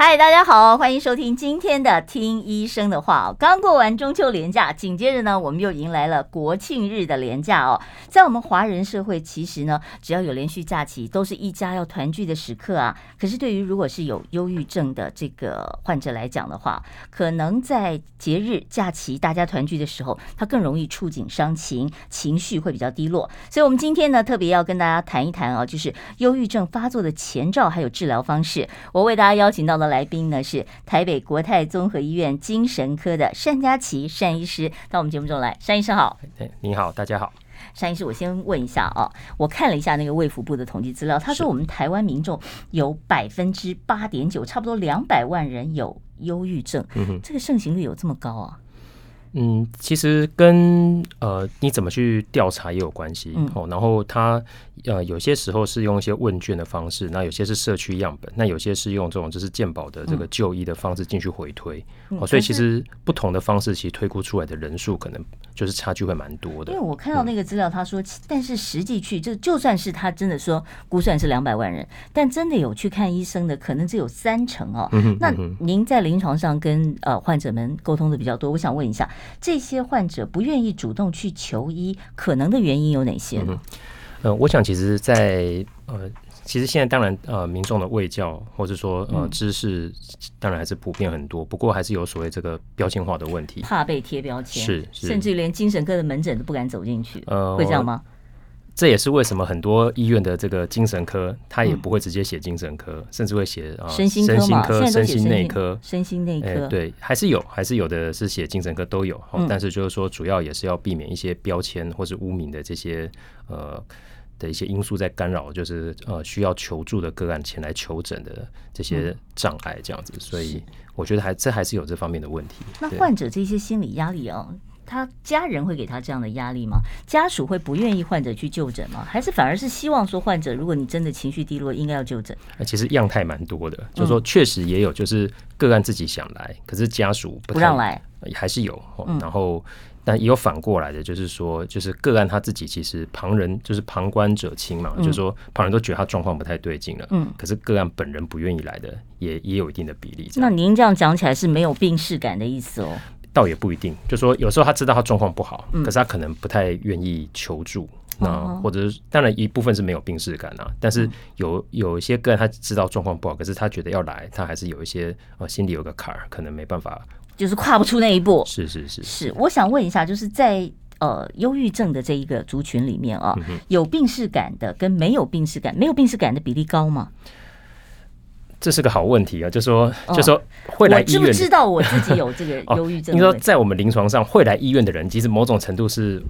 嗨，大家好，欢迎收听今天的《听医生的话》。刚过完中秋连假，紧接着呢，我们又迎来了国庆日的连假哦。在我们华人社会，其实呢，只要有连续假期，都是一家要团聚的时刻啊。可是，对于如果是有忧郁症的这个患者来讲的话，可能在节日假期大家团聚的时候，他更容易触景伤情，情绪会比较低落。所以，我们今天呢，特别要跟大家谈一谈啊，就是忧郁症发作的前兆，还有治疗方式。我为大家邀请到了的。来宾呢是台北国泰综合医院精神科的单佳琪单医师，到我们节目中来。单医师好，哎，你好，大家好。单医师，我先问一下啊，我看了一下那个卫福部的统计资料，他说我们台湾民众有百分之八点九，差不多两百万人有忧郁症，这个盛行率有这么高啊？嗯，其实跟呃你怎么去调查也有关系哦。然后他呃有些时候是用一些问卷的方式，那有些是社区样本，那有些是用这种就是健保的这个就医的方式进去回推哦。所以其实不同的方式，其实推估出来的人数可能就是差距会蛮多的。因为我看到那个资料，他说，但是实际去就就算是他真的说估算是两百万人，但真的有去看医生的，可能只有三成哦。那您在临床上跟呃患者们沟通的比较多，我想问一下。这些患者不愿意主动去求医，可能的原因有哪些呢？嗯，呃，我想其实在，在呃，其实现在当然呃，民众的卫教或者说呃知识，当然还是普遍很多，不过还是有所谓这个标签化的问题，怕被贴标签，是，是甚至连精神科的门诊都不敢走进去，呃，会这样吗？这也是为什么很多医院的这个精神科，他也不会直接写精神科，嗯、甚至会写啊身心科、身心内科、身心内科。欸、对，还是有，还是有的是写精神科都有。嗯、但是就是说，主要也是要避免一些标签或是污名的这些呃的一些因素在干扰，就是呃需要求助的个案前来求诊的这些障碍这样子。所以我觉得还这还是有这方面的问题。那患者这些心理压力啊。他家人会给他这样的压力吗？家属会不愿意患者去就诊吗？还是反而是希望说患者，如果你真的情绪低落，应该要就诊？其实样态蛮多的，就是说确实也有，就是个案自己想来，可是家属不，不让来，还是有。然后，但也有反过来的，就是说，就是个案他自己其实旁人就是旁观者清嘛，就是说旁人都觉得他状况不太对劲了，嗯，可是个案本人不愿意来的，也也有一定的比例。那您这样讲起来是没有病视感的意思哦？倒也不一定，就说有时候他知道他状况不好，可是他可能不太愿意求助，那或者是当然一部分是没有病逝感啊，但是有有一些个人他知道状况不好，可是他觉得要来，他还是有一些呃心里有个坎儿，可能没办法，就是跨不出那一步。是是是是，我想问一下，就是在呃忧郁症的这一个族群里面啊，有病逝感的跟没有病逝感，没有病逝感的比例高吗？这是个好问题啊，就说就说会来医院，我知不知道我自己有这个 忧郁症？你说在我们临床上会来医院的人，其实某种程度是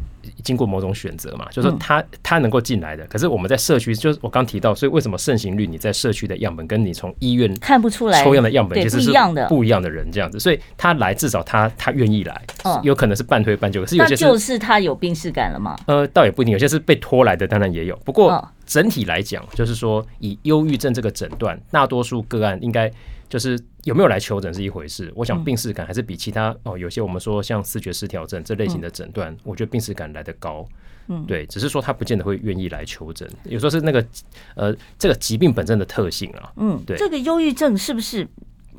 经过某种选择嘛，就是说他他能够进来的。可是我们在社区，就是我刚提到，所以为什么盛行率你在社区的样本跟你从医院看不出来抽样的样本其实是不一样的人这样子，所以他来至少他他愿意来，有可能是半推半就，可是有些就是他有病识感了吗？呃，倒也不一定，有些是被拖来的，当然也有，不过。整体来讲，就是说以忧郁症这个诊断，大多数个案应该就是有没有来求诊是一回事。我想病视感还是比其他哦，有些我们说像视觉失调症这类型的诊断，我觉得病视感来得高。嗯，对，只是说他不见得会愿意来求诊，有时候是那个呃这个疾病本身的特性啊。嗯，对，这个忧郁症是不是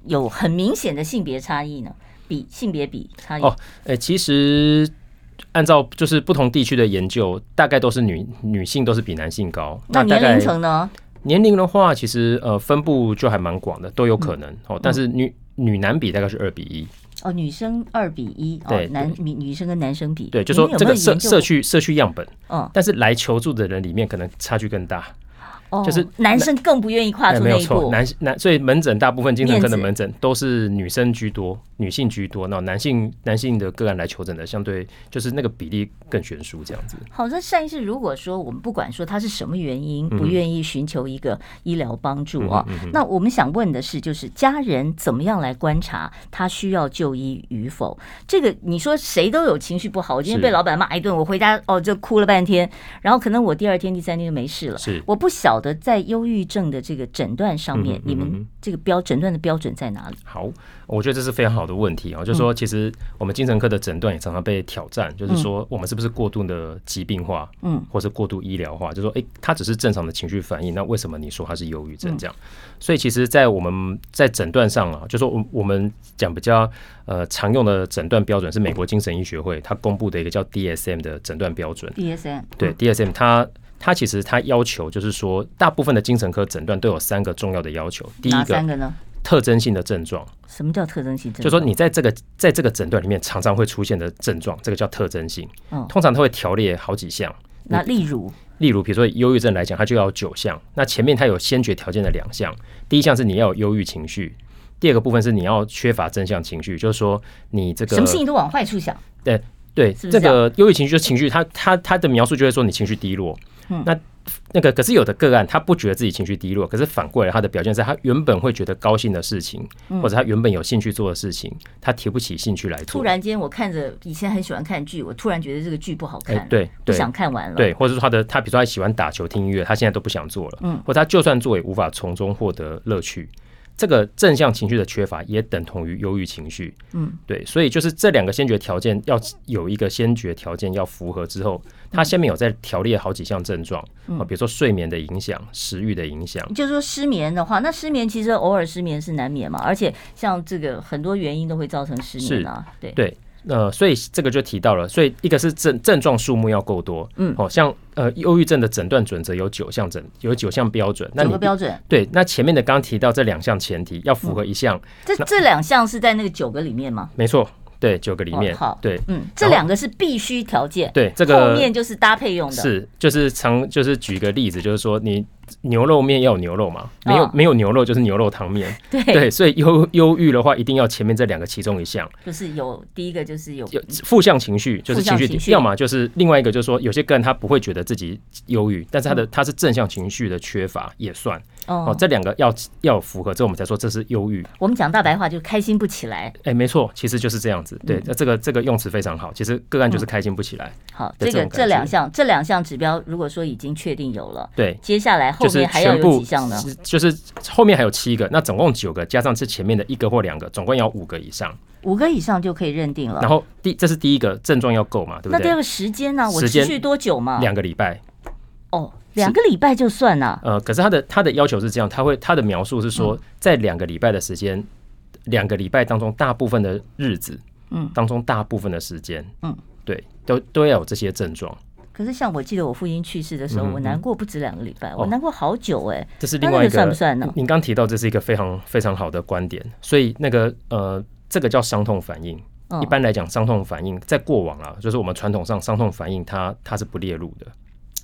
有很明显的性别差异呢？比性别比差异哦，哎，其实。按照就是不同地区的研究，大概都是女女性都是比男性高。那年龄层呢？年龄的话，其实呃分布就还蛮广的，都有可能哦。但是女女男比大概是二比一。哦，女生二比一，对，男女女生跟男生比，对，就说这个社社区社区样本，嗯，但是来求助的人里面可能差距更大。哦，就是男生更不愿意跨出那一步。欸、男男，所以门诊大部分精神科的门诊都是女生居多，女性居多。那男性男性的个案来求诊的，相对就是那个比例更悬殊这样子。好，那上一次，如果说我们不管说他是什么原因，不愿意寻求一个医疗帮助啊，嗯嗯嗯、那我们想问的是，就是家人怎么样来观察他需要就医与否？这个你说谁都有情绪不好，我今天被老板骂一顿，我回家哦就哭了半天，然后可能我第二天、第三天就没事了。是，我不晓得在忧郁症的这个诊断上面，你们这个标诊断的标准在哪里？好，我觉得这是非常好的问题啊，就是说，其实我们精神科的诊断也常常被挑战，就是说，我们是不是过度的疾病化，嗯，或是过度医疗化？就是说，哎，他只是正常的情绪反应，那为什么你说他是忧郁症这样？所以，其实，在我们在诊断上啊，就是说，我我们讲比较呃常用的诊断标准是美国精神医学会它公布的一个叫 DSM 的诊断标准。DSM 对 DSM 它。它其实它要求就是说，大部分的精神科诊断都有三个重要的要求。第一个，三个呢？特征性的症状。什么叫特征性症？就是说你在这个在这个诊断里面常常会出现的症状，这个叫特征性。嗯，通常它会条列好几项。那例如，例如比如说忧郁症来讲，它就要九项。那前面它有先决条件的两项，第一项是你要有忧郁情绪，第二个部分是你要缺乏正向情绪，就是说你这个什么事情都往坏处想。对对，是是这个忧郁情绪就是情绪，他他他的描述就会说你情绪低落。嗯，那那个可是有的个案，他不觉得自己情绪低落，可是反过来他的表现是他原本会觉得高兴的事情，或者他原本有兴趣做的事情，他提不起兴趣来做。突然间，我看着以前很喜欢看剧，我突然觉得这个剧不好看，欸、对，不想看完了。对，或者说他的他比如说他喜欢打球、听音乐，他现在都不想做了，嗯，或者他就算做也无法从中获得乐趣。这个正向情绪的缺乏也等同于忧郁情绪，嗯，对，所以就是这两个先决条件要有一个先决条件要符合之后，它下面有在条列好几项症状，啊，比如说睡眠的影响、食欲的影响。就是说失眠的话，那失眠其实偶尔失眠是难免嘛，而且像这个很多原因都会造成失眠啊，对。对。呃，所以这个就提到了，所以一个是症症状数目要够多，嗯，哦，像呃忧郁症的诊断准则有九项诊，有九项标准，那九个标准，对，那前面的刚刚提到这两项前提要符合一项，这这两项是在那个九个里面吗？没错，对，九个里面，好，对，嗯，这两个是必须条件，对，这个后面就是搭配用的，是，就是常就是举个例子，就是说你。牛肉面要有牛肉嘛？没有没有牛肉就是牛肉汤面。对对，所以忧忧郁的话，一定要前面这两个其中一项。就是有第一个就是有有负向情绪，就是情绪，要么就是另外一个就是说，有些个人他不会觉得自己忧郁，但是他的他是正向情绪的缺乏也算。哦，这两个要要符合，之后我们才说这是忧郁。我们讲大白话就开心不起来。哎，没错，其实就是这样子。对，那这个这个用词非常好。其实个案就是开心不起来。好，这个这两项这两项指标，如果说已经确定有了，对，接下来后面还要有几项呢？就是后面还有七个，那总共九个，加上这前面的一个或两个，总共要五个以上。五个以上就可以认定了。然后第这是第一个症状要够嘛，对不对？那第二个时间呢？我持续多久嘛？两个礼拜。哦。两个礼拜就算了。呃，可是他的他的要求是这样，他会他的描述是说，在两个礼拜的时间，两个礼拜当中大部分的日子，嗯，当中大部分的时间，嗯，对，都都要有这些症状。可是像我记得我父亲去世的时候，我难过不止两个礼拜，我难过好久哎。这是另外一个算不算呢？您刚提到这是一个非常非常好的观点，所以那个呃，这个叫伤痛反应。一般来讲，伤痛反应在过往啊，就是我们传统上伤痛反应，它它是不列入的。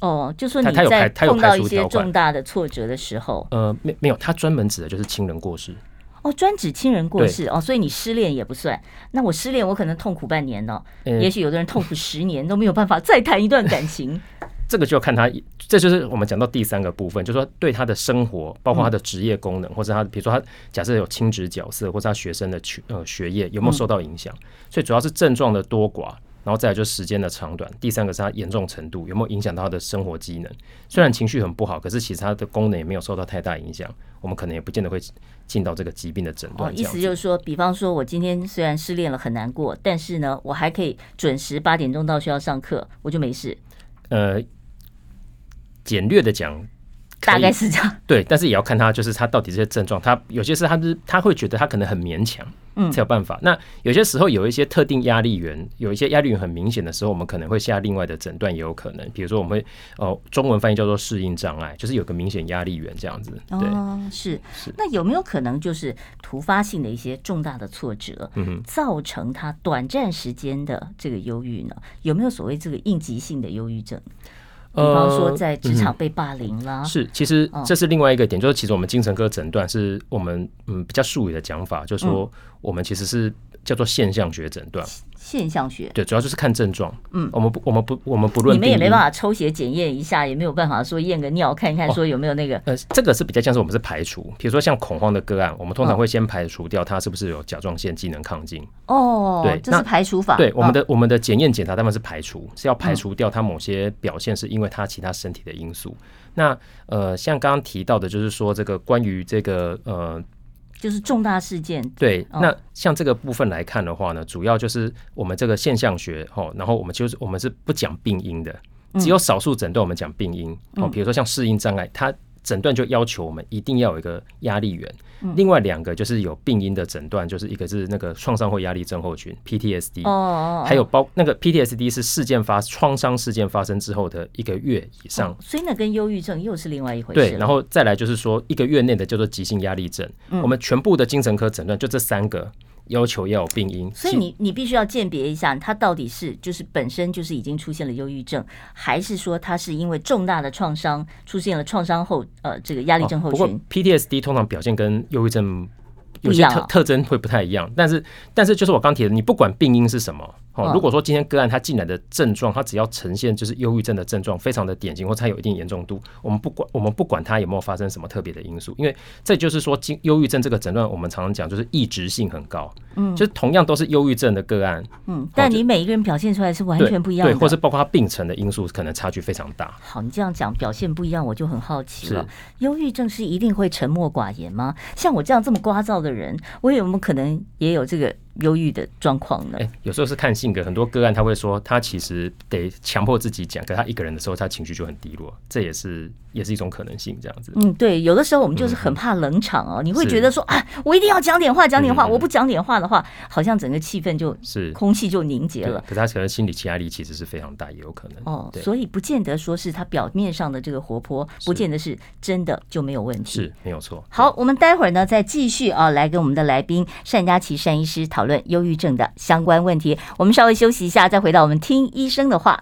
哦，就说你在碰到一些重大的挫折的时候，呃，没没有，他专门指的就是亲人过世。哦，专指亲人过世哦，所以你失恋也不算。那我失恋，我可能痛苦半年呢，也许有的人痛苦十年都没有办法再谈一段感情。这个就要看他，这就是我们讲到第三个部分，就是说对他的生活，包括他的职业功能，或者他比如说他假设有亲职角色，或者他学生的学呃学业有没有受到影响。所以主要是症状的多寡。然后再来就是时间的长短，第三个是它严重程度有没有影响到他的生活机能。虽然情绪很不好，可是其实他的功能也没有受到太大影响。我们可能也不见得会进到这个疾病的诊断。哦，意思就是说，比方说我今天虽然失恋了很难过，但是呢，我还可以准时八点钟到学校上课，我就没事。呃，简略的讲，大概是这样。对，但是也要看他就是他到底这些症状，他有些事他是他会觉得他可能很勉强。嗯，才有办法。那有些时候有一些特定压力源，有一些压力源很明显的时候，我们可能会下另外的诊断，也有可能。比如说，我们会哦，中文翻译叫做适应障碍，就是有个明显压力源这样子。对，哦、是是。那有没有可能就是突发性的一些重大的挫折，嗯哼，造成他短暂时间的这个忧郁呢？有没有所谓这个应急性的忧郁症？比方说在职场被霸凌啦。呃嗯、是，其实这是另外一个点，就是其实我们精神科诊断是我们嗯比较术语的讲法，就是说我们其实是叫做现象学诊断。现象学对，主要就是看症状。嗯，我们不，我们不，我们不论。你们也没办法抽血检验一下，也没有办法说验个尿看一看，说有没有那个。呃，这个是比较像是我们是排除，比如说像恐慌的个案，我们通常会先排除掉他是不是有甲状腺机能亢进。哦，对，这是排除法。对，我们的我们的检验检查他们是排除，是要排除掉他某些表现是因为他其他身体的因素。那呃，像刚刚提到的，就是说这个关于这个呃。就是重大事件。对，那像这个部分来看的话呢，主要就是我们这个现象学哦，然后我们就是我们是不讲病因的，只有少数诊断我们讲病因哦，比如说像适应障碍，它。诊断就要求我们一定要有一个压力源，另外两个就是有病因的诊断，就是一个是那个创伤后压力症候群 （PTSD），哦，还有包那个 PTSD 是事件发创伤事件发生之后的一个月以上，所以那跟忧郁症又是另外一回事。对，然后再来就是说一个月内的叫做急性压力症，我们全部的精神科诊断就这三个。要求要有病因，所以你你必须要鉴别一下，他到底是就是本身就是已经出现了忧郁症，还是说他是因为重大的创伤出现了创伤后呃这个压力症候群。不过 PTSD 通常表现跟忧郁症有些特特征会不太一样，但是但是就是我刚提的，你不管病因是什么。哦，如果说今天个案他进来的症状，他只要呈现就是忧郁症的症状，非常的典型，或者他有一定严重度，我们不管我们不管他有没有发生什么特别的因素，因为这就是说，忧郁症这个诊断，我们常常讲就是异质性很高，嗯，就是同样都是忧郁症的个案，嗯，但你每一个人表现出来是完全不一样的，对，或是包括他病程的因素可能差距非常大。好，你这样讲表现不一样，我就很好奇了，忧郁症是一定会沉默寡言吗？像我这样这么聒噪的人，我有没有可能也有这个？忧郁的状况呢？哎，有时候是看性格，很多个案他会说，他其实得强迫自己讲，可他一个人的时候，他情绪就很低落，这也是也是一种可能性，这样子。嗯，对，有的时候我们就是很怕冷场哦，嗯、你会觉得说啊，我一定要讲点话，讲点话，嗯、我不讲点话的话，好像整个气氛就是空气就凝结了。可他可能心理压力其实是非常大，也有可能哦，所以不见得说是他表面上的这个活泼，不见得是真的就没有问题，是没有错。好，我们待会儿呢再继续啊，来跟我们的来宾单佳琪单医师讨论忧郁症的相关问题，我们稍微休息一下，再回到我们听医生的话。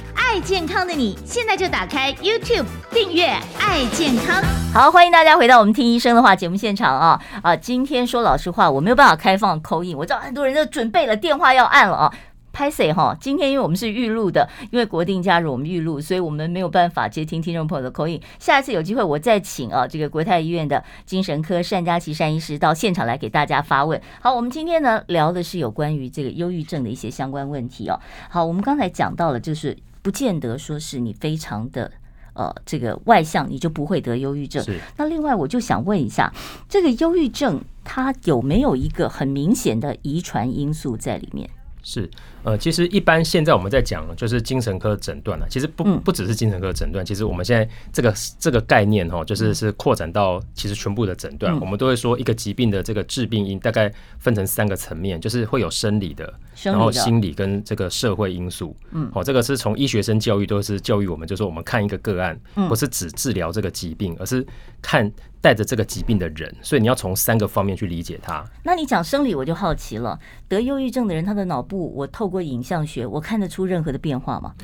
爱健康的你，现在就打开 YouTube 订阅“爱健康”。好，欢迎大家回到我们听医生的话节目现场啊啊！今天说老实话，我没有办法开放口音我知道很多人都准备了电话要按了啊。拍谢哈，今天因为我们是预录的，因为国定假日我们预录，所以我们没有办法接听听众朋友的口音。下一次有机会我再请啊这个国泰医院的精神科单佳琪单医师到现场来给大家发问。好，我们今天呢聊的是有关于这个忧郁症的一些相关问题哦。好，我们刚才讲到了就是。不见得说是你非常的呃这个外向，你就不会得忧郁症。那另外，我就想问一下，这个忧郁症它有没有一个很明显的遗传因素在里面？是。呃，其实一般现在我们在讲就是精神科诊断了，其实不不只是精神科诊断，其实我们现在这个这个概念哈，就是是扩展到其实全部的诊断，我们都会说一个疾病的这个致病因大概分成三个层面，就是会有生理的，然后心理跟这个社会因素。嗯，好，这个是从医学生教育都是教育我们，就是说我们看一个个案，不是只治疗这个疾病，而是看带着这个疾病的人，所以你要从三个方面去理解他。那你讲生理，我就好奇了，得忧郁症的人，他的脑部我透。过影像学，我看得出任何的变化吗？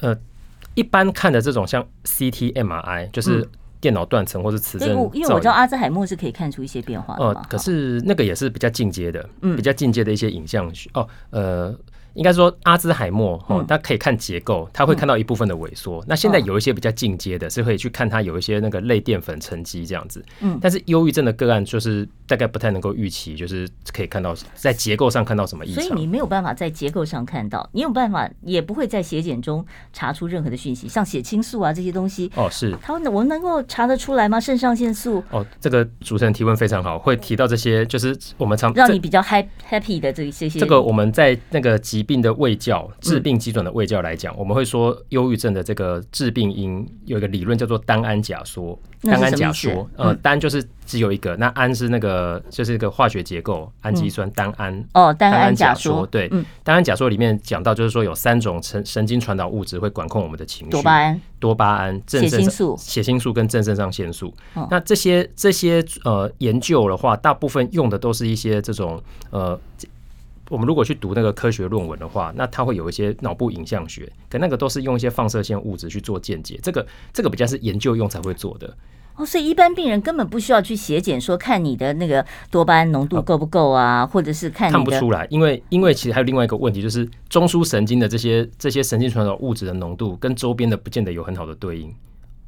呃，一般看的这种像 CT、MRI，就是电脑断层或是磁振、嗯。因为我知道阿兹海默是可以看出一些变化的。呃，可是那个也是比较进阶的，嗯，比较进阶的一些影像学。哦，呃。应该说阿兹海默哦，他可以看结构，他会看到一部分的萎缩。那现在有一些比较进阶的，是可以去看它有一些那个类淀粉沉积这样子。嗯，但是忧郁症的个案就是大概不太能够预期，就是可以看到在结构上看到什么异常。所以你没有办法在结构上看到，你有办法也不会在血检中查出任何的讯息，像血清素啊这些东西。哦，是。他我们能够查得出来吗？肾上腺素？哦，这个主持人提问非常好，会提到这些，就是我们常让你比较 happy happy 的这些些。这个我们在那个疾疾病的卫教、治病基准的卫教来讲，嗯、我们会说忧郁症的这个致病因有一个理论叫做单胺假说。单胺假说，呃，单就是只有一个，那胺是那个就是一个化学结构，氨基酸单胺。哦，单胺假说，对，单胺假说里面讲到就是说有三种神神经传导物质会管控我们的情绪，多巴胺、多巴胺、正肾素、血清素跟正肾上腺素。那这些这些呃研究的话，大部分用的都是一些这种呃。我们如果去读那个科学论文的话，那它会有一些脑部影像学，可那个都是用一些放射线物质去做见解，这个这个比较是研究用才会做的。哦，所以一般病人根本不需要去血检，说看你的那个多巴胺浓度够不够啊，或者是看看不出来，因为因为其实还有另外一个问题，就是中枢神经的这些这些神经传导物质的浓度跟周边的不见得有很好的对应。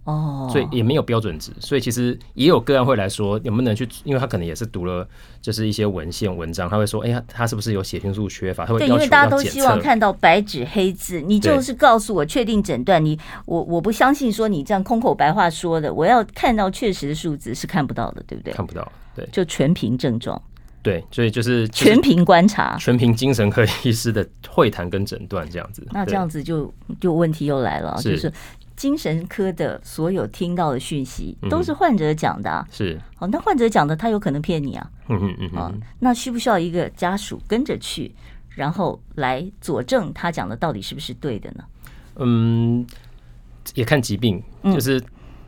哦，所以也没有标准值，所以其实也有个案会来说，能不能去，因为他可能也是读了就是一些文献文章，他会说，哎呀，他是不是有血清素缺乏？他会。对，因为大家都希望看到白纸黑字，你就是告诉我确定诊断，你我我不相信说你这样空口白话说的，我要看到确实的数字是看不到的，对不对？看不到，对，就全凭症状。对，所以就是全凭观察，全凭精神科医师的会谈跟诊断这样子。那这样子就就问题又来了，就是。精神科的所有听到的讯息都是患者讲的，啊，是哦，那患者讲的他有可能骗你啊，嗯嗯嗯，啊，那需不需要一个家属跟着去，然后来佐证他讲的到底是不是对的呢？嗯，也看疾病，就是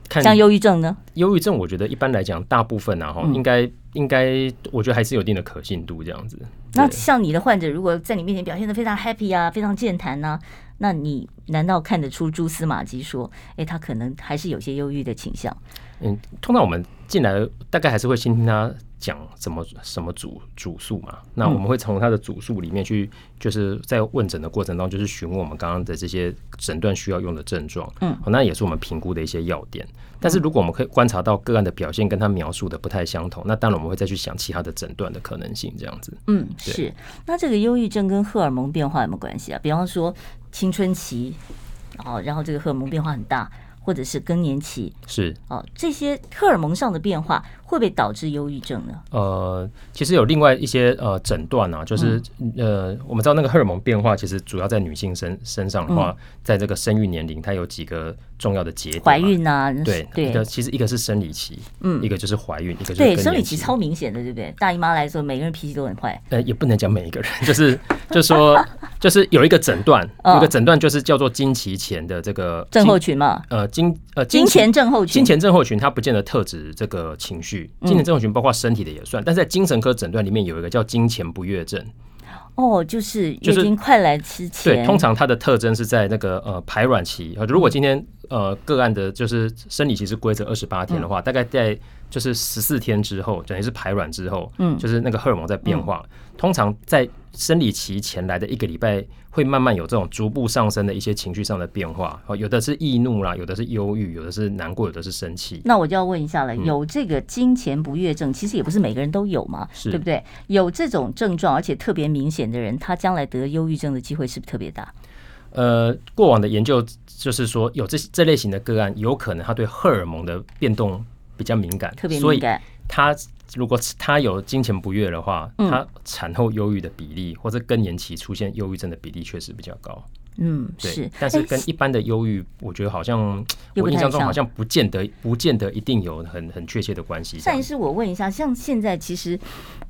看像忧郁症呢？忧郁症，我觉得一般来讲，大部分啊哈，应该应该，我觉得还是有一定的可信度这样子。那像你的患者，如果在你面前表现的非常 happy 啊，非常健谈呢？那你难道看得出蛛丝马迹说，哎，他可能还是有些忧郁的倾向？嗯，通常我们进来大概还是会先听他讲什么什么主主诉嘛。那我们会从他的主诉里面去，就是在问诊的过程当中，就是询问我们刚刚的这些诊断需要用的症状。嗯，那也是我们评估的一些要点。但是如果我们可以观察到个案的表现跟他描述的不太相同，那当然我们会再去想其他的诊断的可能性，这样子。嗯，是。那这个忧郁症跟荷尔蒙变化有没有关系啊？比方说。青春期，哦，然后这个荷尔蒙变化很大，或者是更年期，是。哦，这些荷尔蒙上的变化会不会导致忧郁症呢？呃，其实有另外一些呃诊断啊，就是、嗯、呃，我们知道那个荷尔蒙变化其实主要在女性身身上的话，嗯、在这个生育年龄，它有几个。重要的节点，怀孕啊，对对，一个其实一个是生理期，嗯，一个就是怀孕，一个就是对生理期超明显的，对不对？大姨妈来说，每个人脾气都很坏。呃，也不能讲每一个人，就是就是说，就是有一个诊断，有一个诊断就是叫做经期前的这个症候群嘛。呃，经呃经前症候群，经前症候群它不见得特指这个情绪，经前症候群包括身体的也算，但是在精神科诊断里面有一个叫金钱不悦症。哦，就是月经快来之前，对，通常它的特征是在那个呃排卵期。如果今天呃个案的就是生理期是规则二十八天的话，大概在就是十四天之后，等于是排卵之后，嗯，就是那个荷尔蒙在变化。通常在生理期前来的一个礼拜，会慢慢有这种逐步上升的一些情绪上的变化。哦，有的是易怒啦，有的是忧郁，有的是难过，有的是生气。那我就要问一下了，有这个金钱不悦症，其实也不是每个人都有嘛，对不对？有这种症状而且特别明显的人，他将来得忧郁症的机会是不是特别大？呃，过往的研究就是说，有这这类型的个案，有可能他对荷尔蒙的变动比较敏感，特别敏感，他。如果他有金钱不悦的话，他产后忧郁的比例，或者更年期出现忧郁症的比例确实比较高。嗯，是，但是跟一般的忧郁，我觉得好像我印象中好像不见得不见得一定有很很确切的关系。但是我问一下，像现在其实，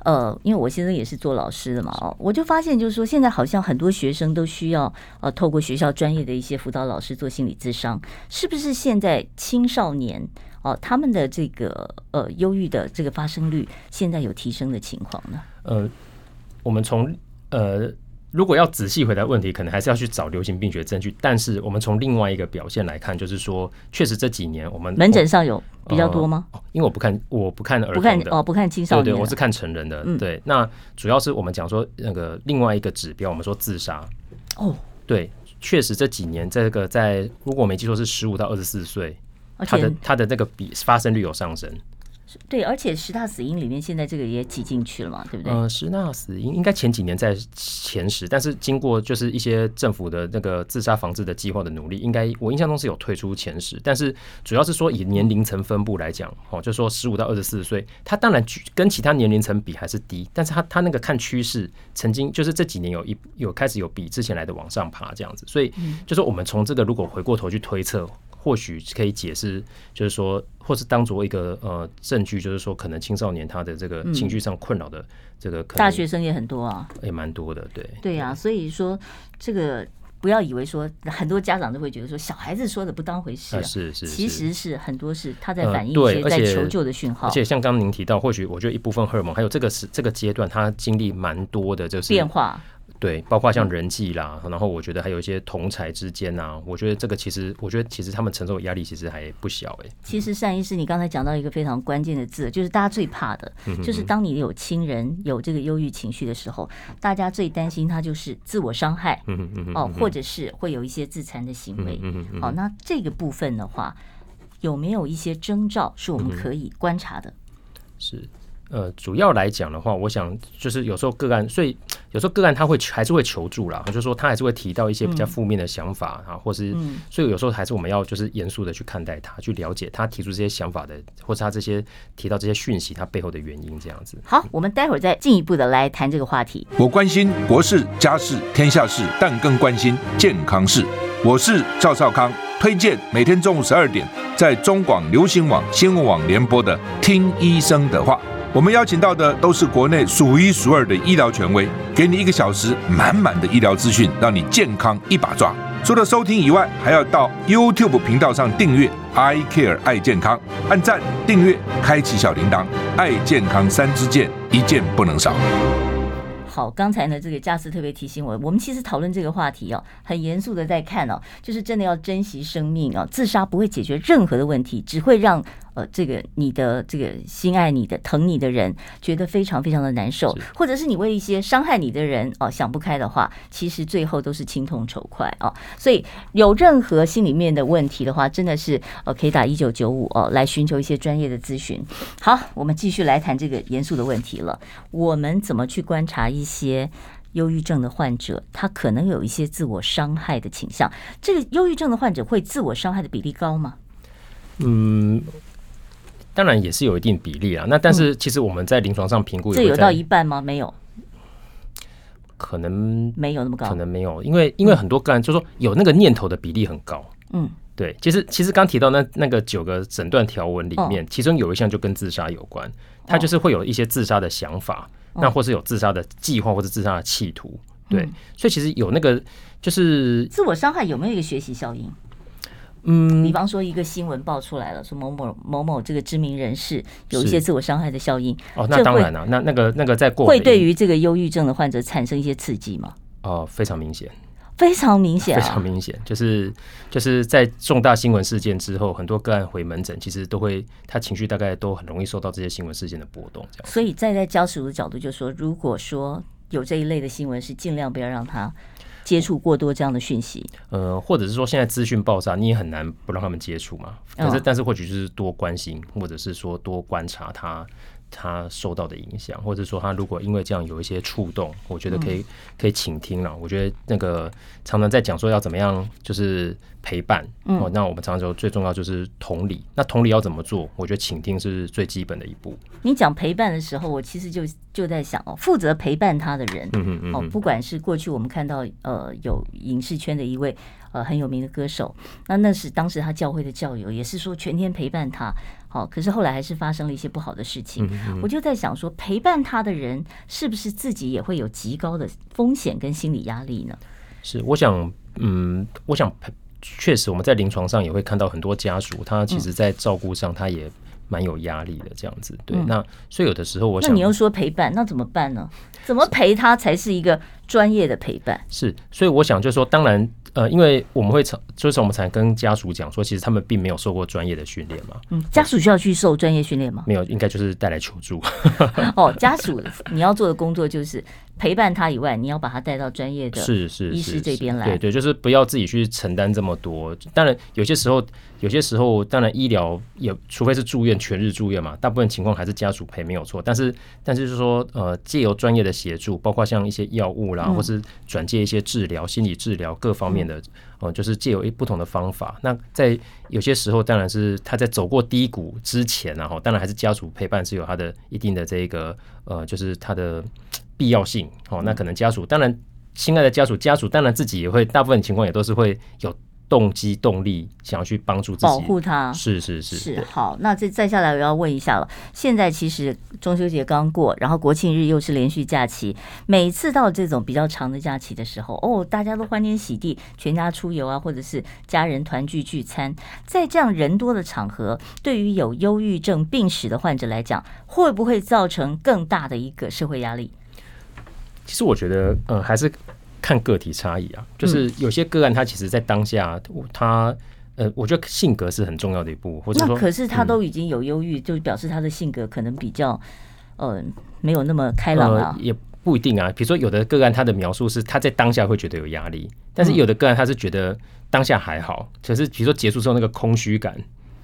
呃，因为我先生也是做老师的嘛，哦，我就发现就是说，现在好像很多学生都需要呃，透过学校专业的一些辅导老师做心理咨商，是不是现在青少年？哦，他们的这个呃忧郁的这个发生率现在有提升的情况呢？呃，我们从呃，如果要仔细回答问题，可能还是要去找流行病学证据。但是我们从另外一个表现来看，就是说，确实这几年我们门诊上有比较多吗？呃、因为我不看，我不看儿童的，不看哦，不看青少年，对，对，我是看成人的。嗯、对，那主要是我们讲说那个另外一个指标，我们说自杀。哦，对，确实这几年这个在，如果我没记错是十五到二十四岁。他的它的那个比发生率有上升，对，而且十大死因里面现在这个也挤进去了嘛，对不对？呃，十大死因应该前几年在前十，但是经过就是一些政府的那个自杀防治的计划的努力，应该我印象中是有退出前十。但是主要是说以年龄层分布来讲，哦，就说十五到二十四岁，它当然跟其他年龄层比还是低，但是它它那个看趋势，曾经就是这几年有一有开始有比之前来的往上爬这样子，所以就是我们从这个如果回过头去推测。或许可以解释，就是说，或是当做一个呃证据，就是说，可能青少年他的这个情绪上困扰的这个可能，大学生也很多啊，也蛮多的，对。对呀、啊，所以说这个不要以为说很多家长都会觉得说小孩子说的不当回事、啊，是是，是，其实是很多是他在反映一些在求救的讯号、呃而，而且像刚刚您提到，或许我觉得一部分荷尔蒙，还有这个是这个阶段他经历蛮多的，就是变化。对，包括像人际啦，然后我觉得还有一些同才之间呐、啊，我觉得这个其实，我觉得其实他们承受的压力其实还不小哎。其实单医师，你刚才讲到一个非常关键的字，就是大家最怕的，就是当你有亲人有这个忧郁情绪的时候，大家最担心他就是自我伤害，哦，或者是会有一些自残的行为。哦，那这个部分的话，有没有一些征兆是我们可以观察的？是。呃，主要来讲的话，我想就是有时候个案，所以有时候个案他会还是会求助啦，就是说他还是会提到一些比较负面的想法啊，或是，所以有时候还是我们要就是严肃的去看待他，去了解他提出这些想法的，或是他这些提到这些讯息，他背后的原因这样子。好，我们待会儿再进一步的来谈这个话题。我关心国事、家事、天下事，但更关心健康事。我是赵少康，推荐每天中午十二点在中广流行网、新闻网联播的《听医生的话》。我们邀请到的都是国内数一数二的医疗权威，给你一个小时满满的医疗资讯，让你健康一把抓。除了收听以外，还要到 YouTube 频道上订阅 “I Care 爱健康”，按赞、订阅、开启小铃铛，爱健康三支箭，一件不能少。好，刚才呢，这个嘉斯特别提醒我，我们其实讨论这个话题哦，很严肃的在看哦，就是真的要珍惜生命哦，自杀不会解决任何的问题，只会让。呃，这个你的这个心爱你的疼你的人觉得非常非常的难受，或者是你为一些伤害你的人哦想不开的话，其实最后都是亲痛仇快啊。所以有任何心里面的问题的话，真的是呃可以打一九九五哦来寻求一些专业的咨询。好，我们继续来谈这个严肃的问题了。我们怎么去观察一些忧郁症的患者，他可能有一些自我伤害的倾向？这个忧郁症的患者会自我伤害的比例高吗？嗯。当然也是有一定比例啊，那但是其实我们在临床上评估，这有到一半吗？没有，可能没有那么高，可能没有，因为因为很多个案就是说有那个念头的比例很高，嗯，对，其实其实刚提到那那个九个诊断条文里面，其中有一项就跟自杀有关，他就是会有一些自杀的想法，那或是有自杀的计划或者自杀的企图，对，所以其实有那个就是自我伤害有没有一个学习效应？嗯，比方说一个新闻爆出来了，说某某某某这个知名人士有一些自我伤害的效应。哦，那当然了，那那个那个在过会对于这个忧郁症的患者产生一些刺激吗？哦，非常明显，非常明显，非常明显，就是就是在重大新闻事件之后，很多个案回门诊，其实都会他情绪大概都很容易受到这些新闻事件的波动。这样，所以站在家属的角度，就说如果说有这一类的新闻，是尽量不要让他。接触过多这样的讯息，呃，或者是说现在资讯爆炸，你也很难不让他们接触嘛。可是，但是或许就是多关心，或者是说多观察他。他受到的影响，或者说他如果因为这样有一些触动，我觉得可以可以倾听了。我觉得那个常常在讲说要怎么样，就是陪伴。哦，那我们常常说最重要就是同理。那同理要怎么做？我觉得倾听是最基本的一步。你讲陪伴的时候，我其实就就在想哦，负责陪伴他的人，哦，不管是过去我们看到呃有影视圈的一位呃很有名的歌手，那那是当时他教会的教友，也是说全天陪伴他。哦，可是后来还是发生了一些不好的事情。我就在想说，陪伴他的人是不是自己也会有极高的风险跟心理压力呢？是，我想，嗯，我想，确实我们在临床上也会看到很多家属，他其实在照顾上他也蛮有压力的，这样子。对，那所以有的时候我想，那你又说陪伴，那怎么办呢？怎么陪他才是一个专业的陪伴。是，所以我想就是说，当然。呃，因为我们会从，就是我们才跟家属讲说，其实他们并没有受过专业的训练嘛。嗯，家属需要去受专业训练吗？没有，应该就是带来求助。哦，家属你要做的工作就是。陪伴他以外，你要把他带到专业的是是医师这边来。对对，就是不要自己去承担这么多。当然，有些时候，有些时候，当然医疗也，除非是住院全日住院嘛，大部分情况还是家属陪没有错。但是，但是就是说，呃，借由专业的协助，包括像一些药物啦，或是转介一些治疗、心理治疗各方面的，呃，就是借由一不同的方法。那在有些时候，当然是他在走过低谷之前，然后当然还是家属陪伴是有他的一定的这个，呃，就是他的。必要性哦，那可能家属当然，亲爱的家属，家属当然自己也会，大部分情况也都是会有动机、动力想要去帮助自己，保护他。是是是是。好，那这再下来我要问一下了。现在其实中秋节刚过，然后国庆日又是连续假期，每次到这种比较长的假期的时候，哦，大家都欢天喜地，全家出游啊，或者是家人团聚聚餐，在这样人多的场合，对于有忧郁症病史的患者来讲，会不会造成更大的一个社会压力？其实我觉得，嗯，还是看个体差异啊。就是有些个案，他其实在当下，他，呃，我觉得性格是很重要的一步。或者说，那可是他都已经有忧郁，就表示他的性格可能比较，呃，没有那么开朗啊。也不一定啊。比如说，有的个案他的描述是他在当下会觉得有压力，但是有的个案他是觉得当下还好，可是比如说结束之后那个空虚感，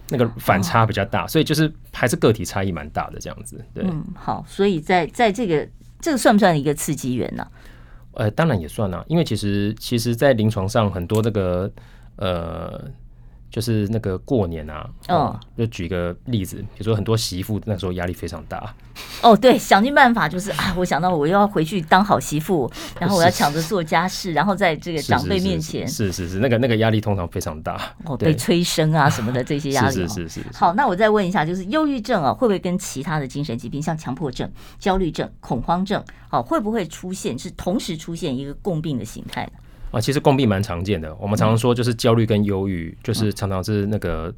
那个反差比较大，所以就是还是个体差异蛮大的这样子。对，嗯，好，所以在在这个。这个算不算一个刺激源呢？呃，当然也算啊，因为其实其实，在临床上很多那个呃。就是那个过年啊，哦，就举个例子，比如说很多媳妇那时候压力非常大。哦，对，想尽办法就是啊，我想到我又要回去当好媳妇，然后我要抢着做家事，然后在这个长辈面前，是是是，那个那个压力通常非常大。哦，被催生啊什么的这些压力，是是是。好，那我再问一下，就是忧郁症啊，会不会跟其他的精神疾病，像强迫症、焦虑症、恐慌症，好，会不会出现是同时出现一个共病的形态呢？啊，其实共病蛮常见的。我们常常说，就是焦虑跟忧郁，就是常常是那个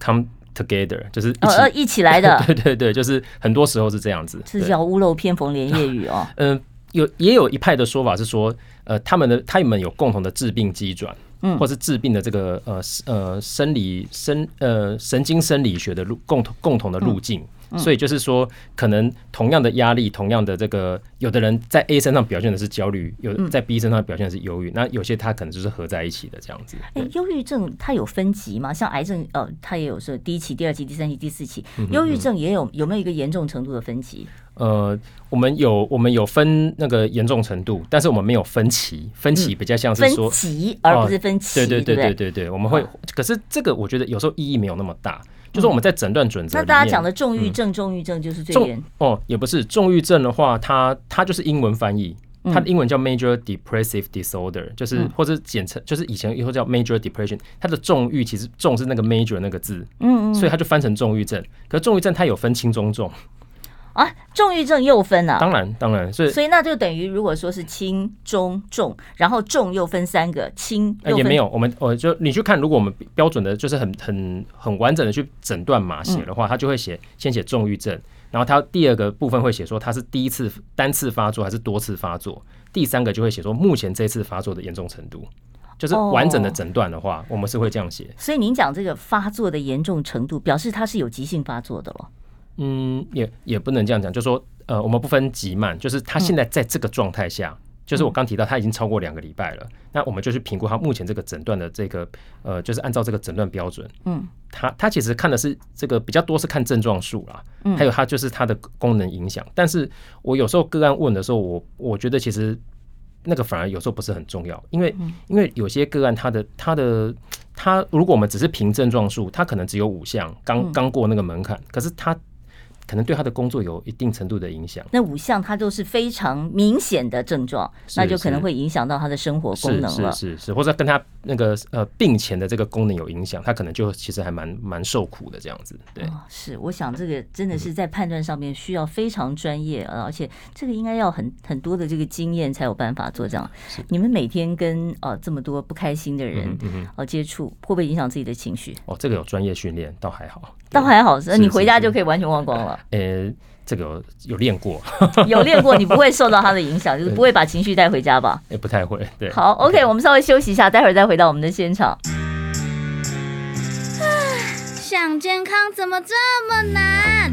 come together，就是一起、哦、一起来的。对对对，就是很多时候是这样子。是叫屋漏偏逢连夜雨哦。嗯、呃，有也有一派的说法是说，呃，他们的他们有共同的致病机转，嗯，或是致病的这个呃呃生理生呃神经生理学的路共同共同的路径。嗯所以就是说，可能同样的压力，同样的这个，有的人在 A 身上表现的是焦虑，有在 B 身上表现的是忧郁，那有些他可能就是合在一起的这样子。哎，忧郁症它有分级吗？像癌症，呃，它也有说第一期、第二期、第三期、第四期，忧郁症也有有没有一个严重程度的分级？呃，我们有我们有分那个严重程度，但是我们没有分期，分期比较像是说分级而不是分期，对对对对对对，我们会，可是这个我觉得有时候意义没有那么大。就是我们在诊断准则、嗯。那大家讲的重郁症，重郁症就是最严哦，也不是重郁症的话，它它就是英文翻译，它的英文叫 major depressive disorder，就是或者简称就是以前以后叫 major depression。它的重郁其实重是那个 major 那个字，嗯嗯，所以它就翻成重郁症。可是重郁症它有分轻中重。啊，重郁症又分啊？当然，当然，是所以那就等于，如果说是轻、中、重，然后重又分三个，轻也没有。我们我就你去看，如果我们标准的，就是很很很完整的去诊断嘛写的话，他就会写先写重郁症，然后他第二个部分会写说他是第一次单次发作还是多次发作，第三个就会写说目前这次发作的严重程度，就是完整的诊断的话，我们是会这样写。所以您讲这个发作的严重程度，表示它是有急性发作的了。嗯，也也不能这样讲，就是说，呃，我们不分急慢，就是他现在在这个状态下，嗯、就是我刚提到他已经超过两个礼拜了，那我们就去评估他目前这个诊断的这个，呃，就是按照这个诊断标准，嗯，他他其实看的是这个比较多是看症状数啦，嗯，还有他就是他的功能影响，但是我有时候个案问的时候，我我觉得其实那个反而有时候不是很重要，因为因为有些个案他的他的他如果我们只是凭症状数，他可能只有五项，刚刚过那个门槛，可是他。可能对他的工作有一定程度的影响。那五项他都是非常明显的症状，那就可能会影响到他的生活功能了。是是是，或者跟他那个呃病前的这个功能有影响，他可能就其实还蛮蛮受苦的这样子。对，哦，是，我想这个真的是在判断上面需要非常专业，而且这个应该要很很多的这个经验才有办法做这样。你们每天跟呃这么多不开心的人呃接触，会不会影响自己的情绪？哦，这个有专业训练，倒还好，倒还好，那你回家就可以完全忘光了。了？呃，这个有练过，有练过，你不会受到他的影响，就是不会把情绪带回家吧？也不太会。对，好，OK，我们稍微休息一下，待会儿再回到我们的现场。想健康怎么这么难？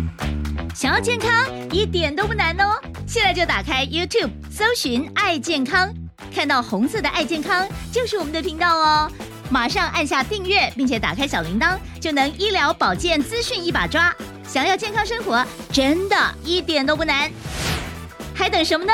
想要健康一点都不难哦！现在就打开 YouTube，搜寻“爱健康”，看到红色的“爱健康”就是我们的频道哦。马上按下订阅，并且打开小铃铛，就能医疗保健资讯一把抓。想要健康生活，真的一点都不难，还等什么呢？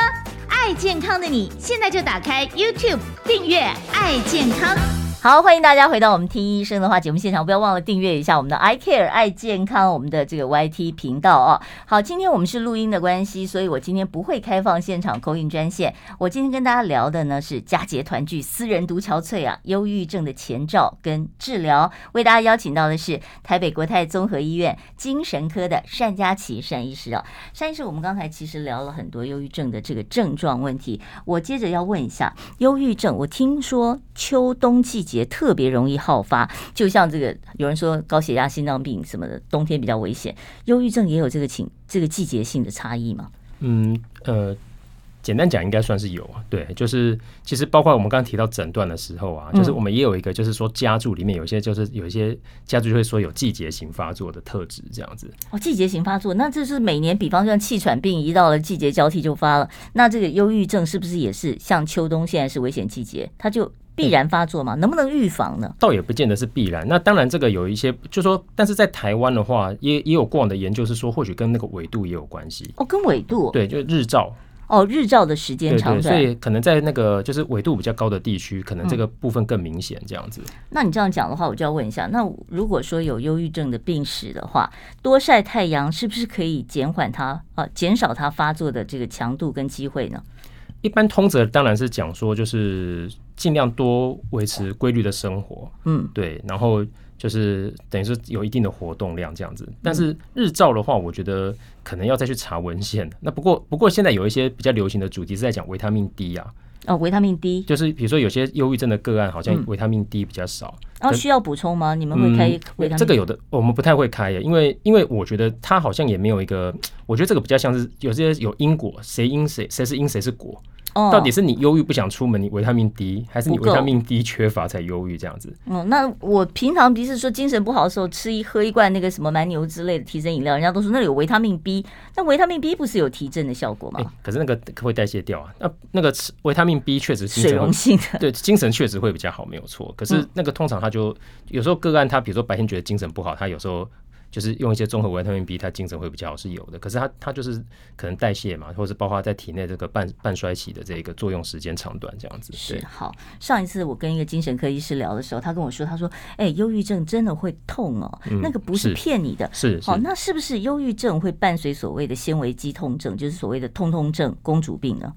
爱健康的你，现在就打开 YouTube，订阅“爱健康”。好，欢迎大家回到我们听医生的话节目现场，不要忘了订阅一下我们的 I Care 爱健康我们的这个 YT 频道哦。好，今天我们是录音的关系，所以我今天不会开放现场 call in 专线。我今天跟大家聊的呢是佳节团聚，私人独憔悴啊，忧郁症的前兆跟治疗。为大家邀请到的是台北国泰综合医院精神科的单佳琪单医师啊。单医师，我们刚才其实聊了很多忧郁症的这个症状问题，我接着要问一下忧郁症。我听说秋冬季节。特别容易好发，就像这个有人说高血压、心脏病什么的，冬天比较危险。忧郁症也有这个情这个季节性的差异吗？嗯呃，简单讲应该算是有啊。对，就是其实包括我们刚刚提到诊断的时候啊，就是我们也有一个，就是说家住里面有些，就是有一些家族就会说有季节性发作的特质这样子。哦，季节性发作，那这是每年，比方像气喘病一到了季节交替就发了，那这个忧郁症是不是也是像秋冬现在是危险季节，它就？必然发作吗？能不能预防呢？倒也不见得是必然。那当然，这个有一些，就是说，但是在台湾的话，也也有过往的研究是说，或许跟那个纬度也有关系。哦，跟纬度？对，就日照。哦，日照的时间长短。所以可能在那个就是纬度比较高的地区，可能这个部分更明显。这样子、嗯。那你这样讲的话，我就要问一下，那如果说有忧郁症的病史的话，多晒太阳是不是可以减缓它啊，减少它发作的这个强度跟机会呢？一般通则当然是讲说，就是尽量多维持规律的生活，嗯，对，然后就是等于是有一定的活动量这样子。但是日照的话，我觉得可能要再去查文献。那不过不过现在有一些比较流行的主题是在讲维他命 D 啊。哦，维他命 D 就是比如说有些忧郁症的个案，好像维他命 D 比较少。哦，需要补充吗？你们会开维他命 D？这个有的我们不太会开耶，因为因为我觉得它好像也没有一个，我觉得这个比较像是有些有因果，谁因谁谁是因谁是果。到底是你忧郁不想出门，你维他命 D，还是你维他命 D 缺乏才忧郁这样子？嗯，那我平常不是说精神不好的时候吃一喝一罐那个什么蛮牛之类的提神饮料，人家都说那里有维他命 B，那维他命 B 不是有提振的效果吗？欸、可是那个会代谢掉啊。那那个吃维他命 B 确实水溶性的，对精神确实会比较好，没有错。可是那个通常他就有时候个案，他比如说白天觉得精神不好，他有时候。就是用一些综合维他命 B，它精神会比较好，是有的。可是它它就是可能代谢嘛，或者是包括在体内这个半半衰期的这个作用时间长短这样子。是好。上一次我跟一个精神科医师聊的时候，他跟我说，他说：“哎、欸，忧郁症真的会痛哦，嗯、那个不是骗你的。是”是好，那是不是忧郁症会伴随所谓的纤维肌痛症，就是所谓的痛痛症、公主病呢？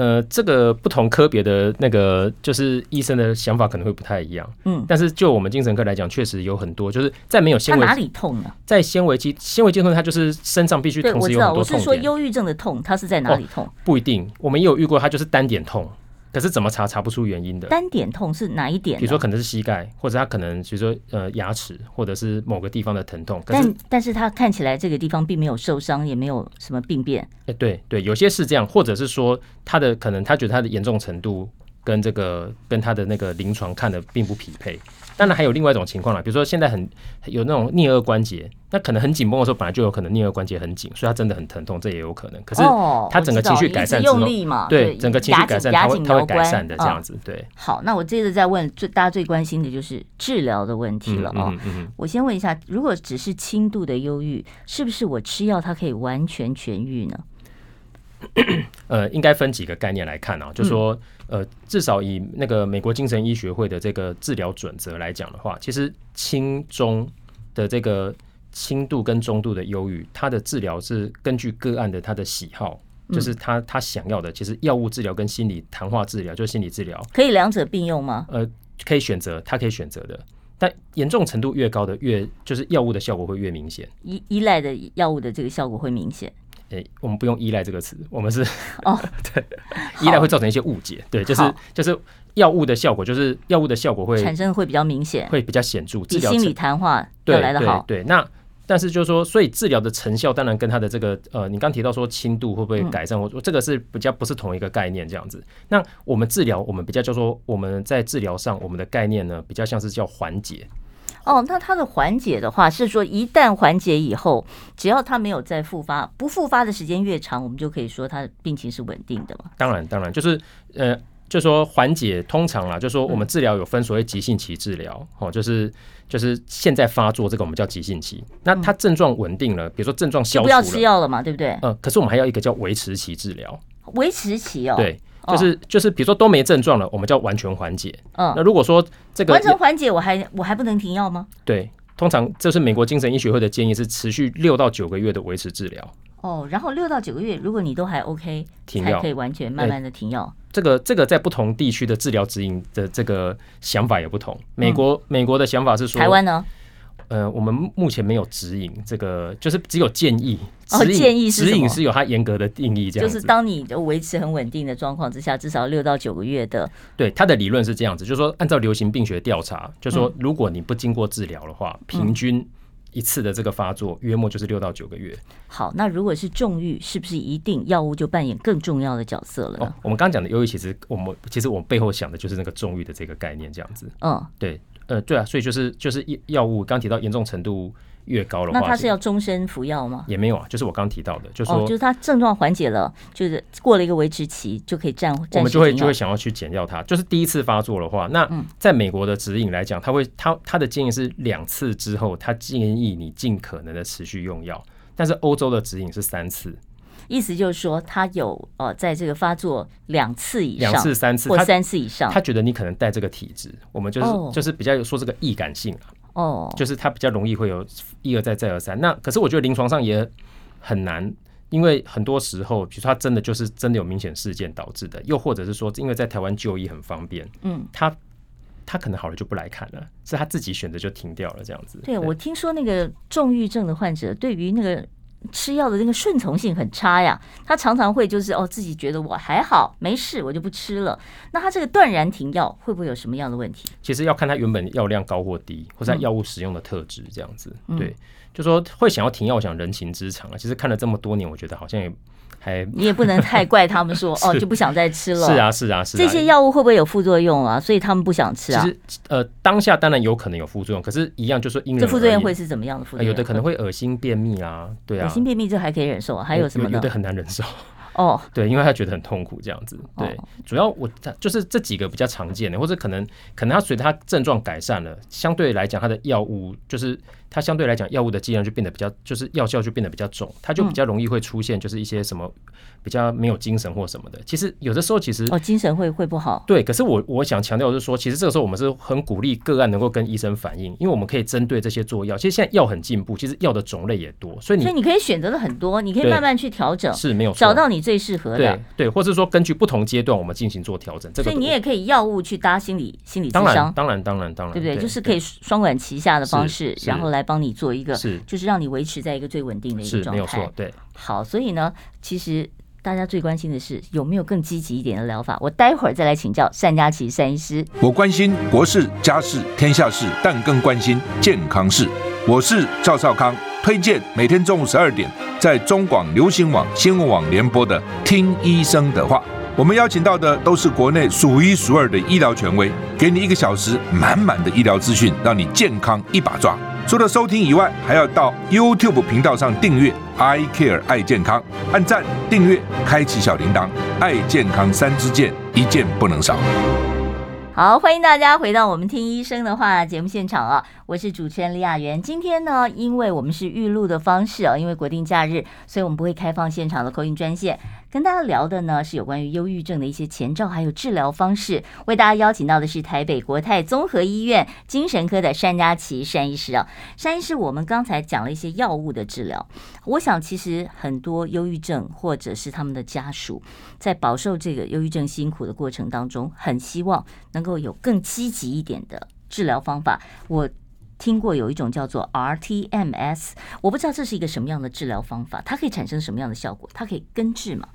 呃，这个不同科别的那个就是医生的想法可能会不太一样，嗯，但是就我们精神科来讲，确实有很多就是在没有纤维，哪里痛呢？在纤维肌纤维肌痛，它就是身上必须同时有很多痛点。我知道，我是说忧郁症的痛，它是在哪里痛？哦，不一定，我们也有遇过，它就是单点痛。可是怎么查查不出原因的？单点痛是哪一点？比如说可能是膝盖，或者他可能比如说呃牙齿，或者是某个地方的疼痛。可是但但是他看起来这个地方并没有受伤，也没有什么病变。哎，对对，有些是这样，或者是说他的可能他觉得他的严重程度跟这个跟他的那个临床看的并不匹配。当然还有另外一种情况啦，比如说现在很有那种颞颌关节，那可能很紧绷的时候，本来就有可能颞颌关节很紧，所以它真的很疼痛，这也有可能。可是它整个情绪改善之后，对整个情绪改善，它会它会改善的这样子。对，好，那我接着再问最大家最关心的就是治疗的问题了啊。我先问一下，如果只是轻度的忧郁，是不是我吃药它可以完全痊愈呢？呃，应该分几个概念来看啊，就说。呃，至少以那个美国精神医学会的这个治疗准则来讲的话，其实轻中的这个轻度跟中度的忧郁，它的治疗是根据个案的他的喜好，就是他他想要的。其实药物治疗跟心理谈话治疗，就是心理治疗，可以两者并用吗？呃，可以选择，他可以选择的。但严重程度越高的，越就是药物的效果会越明显，依依赖的药物的这个效果会明显。诶、欸，我们不用依赖这个词，我们是哦，对，依赖会造成一些误解，对，就是就是药物的效果，就是药物的效果会产生会比较明显，会比较显著，比心理谈话要来的好。对，对，对，那但是就是说，所以治疗的成效当然跟他的这个呃，你刚提到说轻度会不会改善，我、嗯、这个是比较不是同一个概念这样子。那我们治疗，我们比较叫做我们在治疗上，我们的概念呢比较像是叫缓解。哦，那它的缓解的话是说，一旦缓解以后，只要他没有再复发，不复发的时间越长，我们就可以说他的病情是稳定的嘛？当然，当然就是呃。就说缓解通常啦，就说我们治疗有分所谓急性期治疗，哦，就是就是现在发作这个我们叫急性期。那它症状稳定了，比如说症状消除了，不要吃药了嘛，对不对？嗯，可是我们还要一个叫维持期治疗。维持期哦，对，就是就是比如说都没症状了，我们叫完全缓解。嗯，那如果说这个完全缓解，我还我还不能停药吗？对，通常这是美国精神医学会的建议，是持续六到九个月的维持治疗。哦，然后六到九个月，如果你都还 OK，停药才可以完全慢慢的停药。这个这个在不同地区的治疗指引的这个想法也不同。美国、嗯、美国的想法是说，台湾呢？呃，我们目前没有指引，这个就是只有建议。哦，建议是指引是有它严格的定义，这样就是当你的维持很稳定的状况之下，至少六到九个月的。对，它的理论是这样子，就是说按照流行病学调查，就是说如果你不经过治疗的话，嗯、平均。一次的这个发作，约莫就是六到九个月。好，那如果是重郁，是不是一定药物就扮演更重要的角色了呢？哦，我们刚刚讲的忧郁，其实我们其实我们背后想的就是那个重郁的这个概念，这样子。嗯，对，呃，对啊，所以就是就是药药物，刚提到严重程度。越高的话，那他是要终身服药吗？也没有啊，就是我刚提到的，就是说，哦、就是他症状缓解了，就是过了一个维持期，就可以暂暂时。我们就会就会想要去减掉它。就是第一次发作的话，那在美国的指引来讲，他会他他的建议是两次之后，他建议你尽可能的持续用药。但是欧洲的指引是三次，意思就是说，他有呃，在这个发作两次以上，两次、三次或三次以上他，他觉得你可能带这个体质，我们就是、哦、就是比较有说这个易感性啊。哦，就是他比较容易会有一而再再而三。那可是我觉得临床上也很难，因为很多时候，比如说他真的就是真的有明显事件导致的，又或者是说，因为在台湾就医很方便，嗯，他他可能好了就不来看了，是他自己选择就停掉了这样子。对，对我听说那个重郁症的患者对于那个。吃药的那个顺从性很差呀，他常常会就是哦，自己觉得我还好没事，我就不吃了。那他这个断然停药会不会有什么样的问题？其实要看他原本药量高或低，或者药物使用的特质这样子。嗯、对，就说会想要停药，我想人情之常啊。其实看了这么多年，我觉得好像也。还 你也不能太怪他们说 哦，就不想再吃了。是啊，是啊，是啊。这些药物会不会有副作用啊？所以他们不想吃啊。其实呃，当下当然有可能有副作用，可是，一样就是因为这副作用会是怎么样的副作用？有的可能会恶心、便秘啊，对啊。恶心、便秘这还可以忍受，还有什么呢？有的很难忍受。哦，对，因为他觉得很痛苦这样子。对，主要我就是这几个比较常见的，或者可能可能他随着他症状改善了，相对来讲他的药物就是。它相对来讲，药物的剂量就变得比较，就是药效就变得比较重，它就比较容易会出现，就是一些什么比较没有精神或什么的。其实有的时候，其实哦，精神会会不好。对，可是我我想强调的是说，其实这个时候我们是很鼓励个案能够跟医生反映，因为我们可以针对这些做药。其实现在药很进步，其实药的种类也多，所以你所以你可以选择的很多，你可以慢慢去调整，是没有找到你最适合的。对对，或者说根据不同阶段我们进行做调整。这个所以你也可以药物去搭心理心理当然当然当然当然，对不对？就是可以双管齐下的方式，然后来帮你做一个。是，就是让你维持在一个最稳定的一个状态。没有错。对，好，所以呢，其实大家最关心的是有没有更积极一点的疗法。我待会儿再来请教单家琪单医师。我关心国事、家事、天下事，但更关心健康事。我是赵少康，推荐每天中午十二点在中广流行网、新闻网联播的《听医生的话》。我们邀请到的都是国内数一数二的医疗权威，给你一个小时满满的医疗资讯，让你健康一把抓。除了收听以外，还要到 YouTube 频道上订阅 “I Care 爱健康”，按赞、订阅、开启小铃铛，爱健康三支箭，一件不能少。好，欢迎大家回到我们听医生的话节目现场啊！我是主持人李雅媛。今天呢，因为我们是预录的方式啊，因为国定假日，所以我们不会开放现场的口音专线。跟大家聊的呢是有关于忧郁症的一些前兆，还有治疗方式。为大家邀请到的是台北国泰综合医院精神科的单家琪单医师啊。单医师，我们刚才讲了一些药物的治疗，我想其实很多忧郁症或者是他们的家属，在饱受这个忧郁症辛苦的过程当中，很希望能够有更积极一点的治疗方法。我听过有一种叫做 RTMS，我不知道这是一个什么样的治疗方法，它可以产生什么样的效果？它可以根治吗？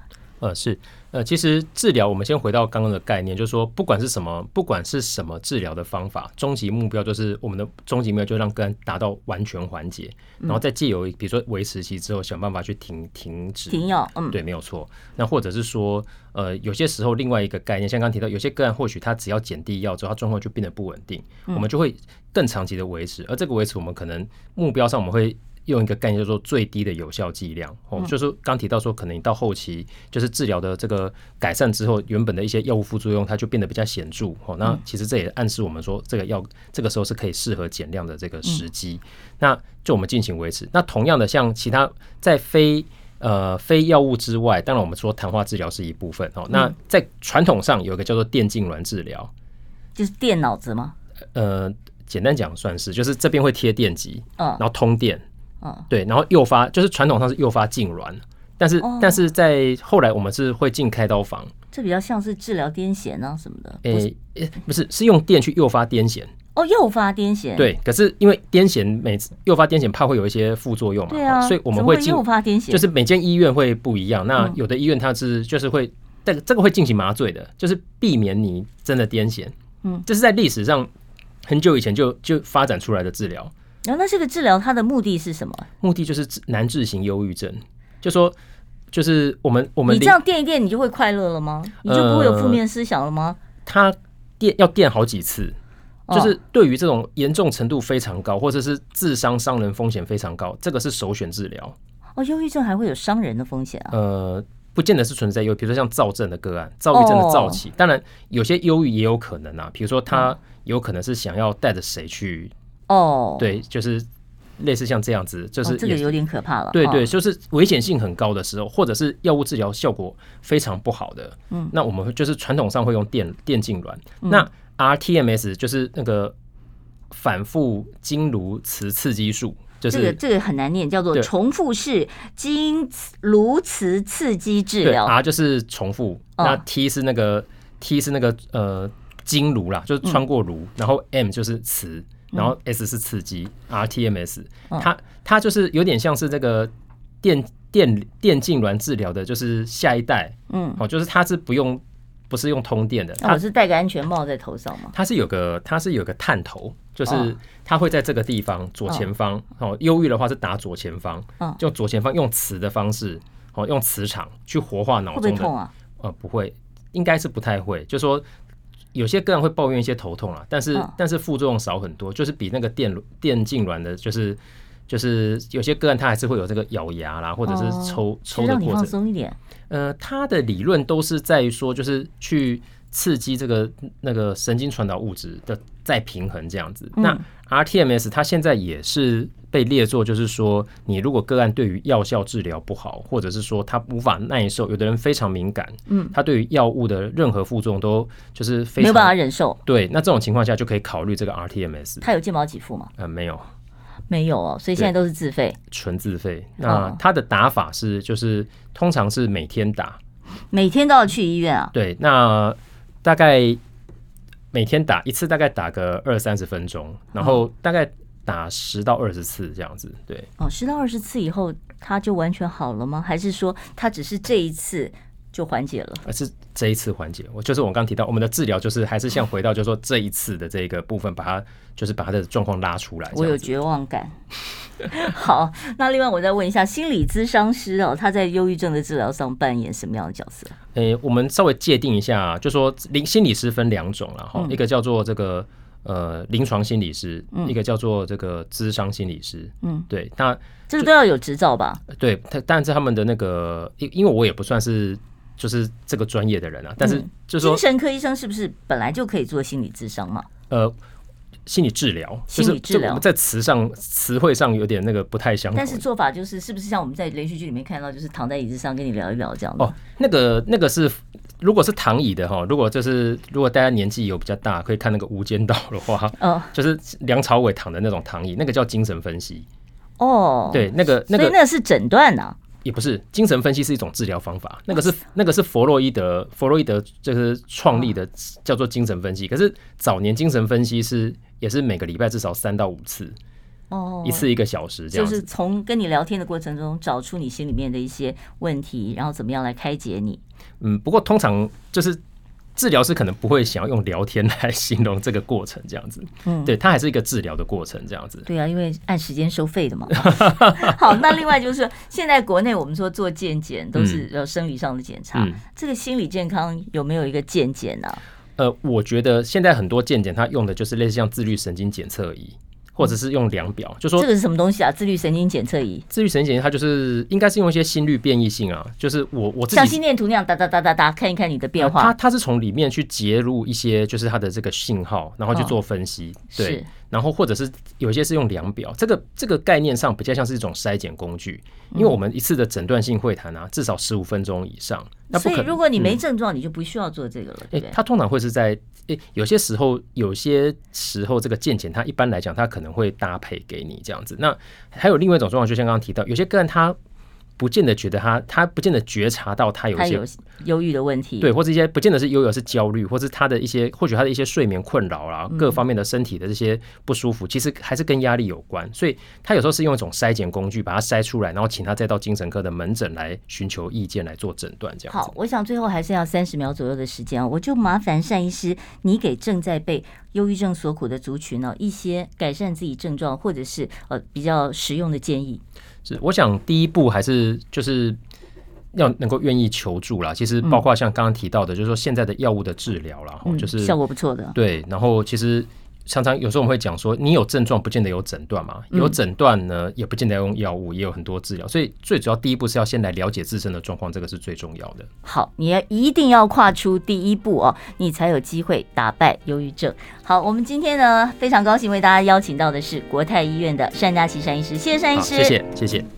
呃，是，呃，其实治疗，我们先回到刚刚的概念，就是说，不管是什么，不管是什么治疗的方法，终极目标就是我们的终极目标，就让个案达到完全缓解，然后再借由比如说维持期之后，想办法去停停止停药，嗯，对，没有错。那或者是说，呃，有些时候另外一个概念，像刚刚提到，有些个案或许他只要减低药之后，他状况就变得不稳定，我们就会更长期的维持，而这个维持，我们可能目标上我们会。用一个概念叫做最低的有效剂量哦，就是刚提到说，可能你到后期就是治疗的这个改善之后，原本的一些药物副作用它就变得比较显著哦。那其实这也暗示我们说，这个药这个时候是可以适合减量的这个时机。那就我们进行维持。那同样的，像其他在非呃非药物之外，当然我们说谈话治疗是一部分哦。那在传统上有一个叫做电痉挛治疗，就是电脑子吗？呃，简单讲算是，就是这边会贴电极，嗯，然后通电。对，然后诱发就是传统上是诱发痉挛，但是、哦、但是在后来我们是会进开刀房，这比较像是治疗癫痫啊什么的。诶诶，不是，是用电去诱发癫痫。哦，诱发癫痫。对，可是因为癫痫每次诱发癫痫怕会有一些副作用嘛，对啊，所以我们会诱发癫痫，就是每间医院会不一样。那有的医院它是就是会这个这个会进行麻醉的，就是避免你真的癫痫。嗯，这是在历史上很久以前就就发展出来的治疗。然后，那这个治疗它的目的是什么？目的就是难治型忧郁症，就说就是我们我们你这样垫一垫，你就会快乐了吗？你就不会有负面思想了吗？他电要垫好几次，就是对于这种严重程度非常高，或者是自伤伤人风险非常高，这个是首选治疗。哦，忧郁症还会有伤人的风险啊？呃，不见得是存在忧郁，比如说像躁症的个案，躁郁症的躁期，当然有些忧郁也有可能啊，比如说他有可能是想要带着谁去。哦，oh, 对，就是类似像这样子，就是、oh, 这个有点可怕了。对对，就是危险性很高的时候，或者是药物治疗效果非常不好的，嗯，那我们就是传统上会用电电痉挛。嗯、那 RTMS 就是那个反复经颅磁刺激术，就是这个这个很难念，叫做重复式经颅磁刺激治疗。R 就是重复，oh. 那 T 是那个 T 是那个呃经颅啦，就是穿过颅，嗯、然后 M 就是磁。然后 S 是刺激，RTMS，它它就是有点像是这个电电电痉挛治疗的，就是下一代，嗯，哦，就是它是不用不是用通电的，它是戴个安全帽在头上吗？它是有个它是有个探头，就是它会在这个地方左前方哦。忧郁的话是打左前方，嗯就左前方用磁的方式，哦，用磁场去活化脑中的。会不会痛啊？呃，不会，应该是不太会，就是说。有些个人会抱怨一些头痛啊，但是但是副作用少很多，就是比那个电电痉挛的，就是就是有些个案他还是会有这个咬牙啦，或者是抽抽的过程。松一点。呃，他的理论都是在于说，就是去刺激这个那个神经传导物质的再平衡这样子。那 RTMS 它现在也是。被列作就是说，你如果个案对于药效治疗不好，或者是说他无法耐受，有的人非常敏感，嗯，他对于药物的任何副作用都就是非常没有办法忍受。对，那这种情况下就可以考虑这个 RTMS。他有健保给付吗？呃，没有，没有哦，所以现在都是自费，纯自费。那他的打法是，就是通常是每天打，每天都要去医院啊？对，那大概每天打一次，大概打个二三十分钟，然后大概。打十到二十次这样子，对哦，十到二十次以后他就完全好了吗？还是说他只是这一次就缓解了？而是这一次缓解，我就是我刚提到，我们的治疗就是还是像回到，就是说这一次的这个部分，把它就是把他的状况拉出来。我有绝望感。好，那另外我再问一下，心理咨商师哦，他在忧郁症的治疗上扮演什么样的角色？诶、欸，我们稍微界定一下，就说心心理师分两种了哈，一个叫做这个。呃，临床心理师，一个叫做这个咨商心理师，嗯，对，那这个都要有执照吧？对，他但是他们的那个，因因为我也不算是就是这个专业的人啊，但是就是说，精神科医生是不是本来就可以做心理智商嘛？呃，心理治疗，心理治疗在词上词汇上有点那个不太相同，但是做法就是是不是像我们在连续剧里面看到，就是躺在椅子上跟你聊一聊这样子？哦，那个那个是。如果是躺椅的哈，如果就是如果大家年纪有比较大，可以看那个《无间道》的话，哦，就是梁朝伟躺的那种躺椅，那个叫精神分析。哦，对，那个那个那是诊断呐，也不是精神分析是一种治疗方法，那个是那个是弗洛伊德，弗洛伊德就是创立的，叫做精神分析。可是早年精神分析是也是每个礼拜至少三到五次。哦，一次一个小时这样。就是从跟你聊天的过程中找出你心里面的一些问题，然后怎么样来开解你。嗯，不过通常就是。治疗师可能不会想要用聊天来形容这个过程，这样子，嗯，对，它还是一个治疗的过程，这样子。对啊，因为按时间收费的嘛。好，那另外就是现在国内我们说做健检都是有生理上的检查，嗯，这个心理健康有没有一个健检呢？呃，我觉得现在很多健检它用的就是类似像自律神经检测仪。或者是用量表，就说这个是什么东西啊？自律神经检测仪。自律神经检测它就是应该是用一些心率变异性啊，就是我我自己像心电图那样哒哒哒哒哒，看一看你的变化。它它是从里面去截入一些就是它的这个信号，然后去做分析。对，然后或者是有些是用量表，这个这个概念上比较像是一种筛检工具，因为我们一次的诊断性会谈啊，至少十五分钟以上。那所以如果你没症状，你就不需要做这个了，对不对？它通常会是在。诶，有些时候，有些时候，这个健检它一般来讲，它可能会搭配给你这样子。那还有另外一种状况，就像刚刚提到，有些个案他。不见得觉得他，他不见得觉察到他有一些忧郁的问题，对，或者一些不见得是忧郁，是焦虑，或是他的一些，或许他的一些睡眠困扰啦，各方面的身体的这些不舒服，其实还是跟压力有关。所以他有时候是用一种筛检工具把它筛出来，然后请他再到精神科的门诊来寻求意见来做诊断。这样好，我想最后还是要三十秒左右的时间，我就麻烦单医师，你给正在被忧郁症所苦的族群呢一些改善自己症状或者是呃比较实用的建议。是，我想第一步还是就是要能够愿意求助啦。其实包括像刚刚提到的，就是说现在的药物的治疗啦，就是效果不错的。对，然后其实。常常有时候我们会讲说，你有症状不见得有诊断嘛，有诊断呢也不见得要用药物，也有很多治疗，所以最主要第一步是要先来了解自身的状况，这个是最重要的。好，你要一定要跨出第一步哦，你才有机会打败忧郁症。好，我们今天呢非常高兴为大家邀请到的是国泰医院的单家琪单医师，谢谢单医师，谢谢谢谢。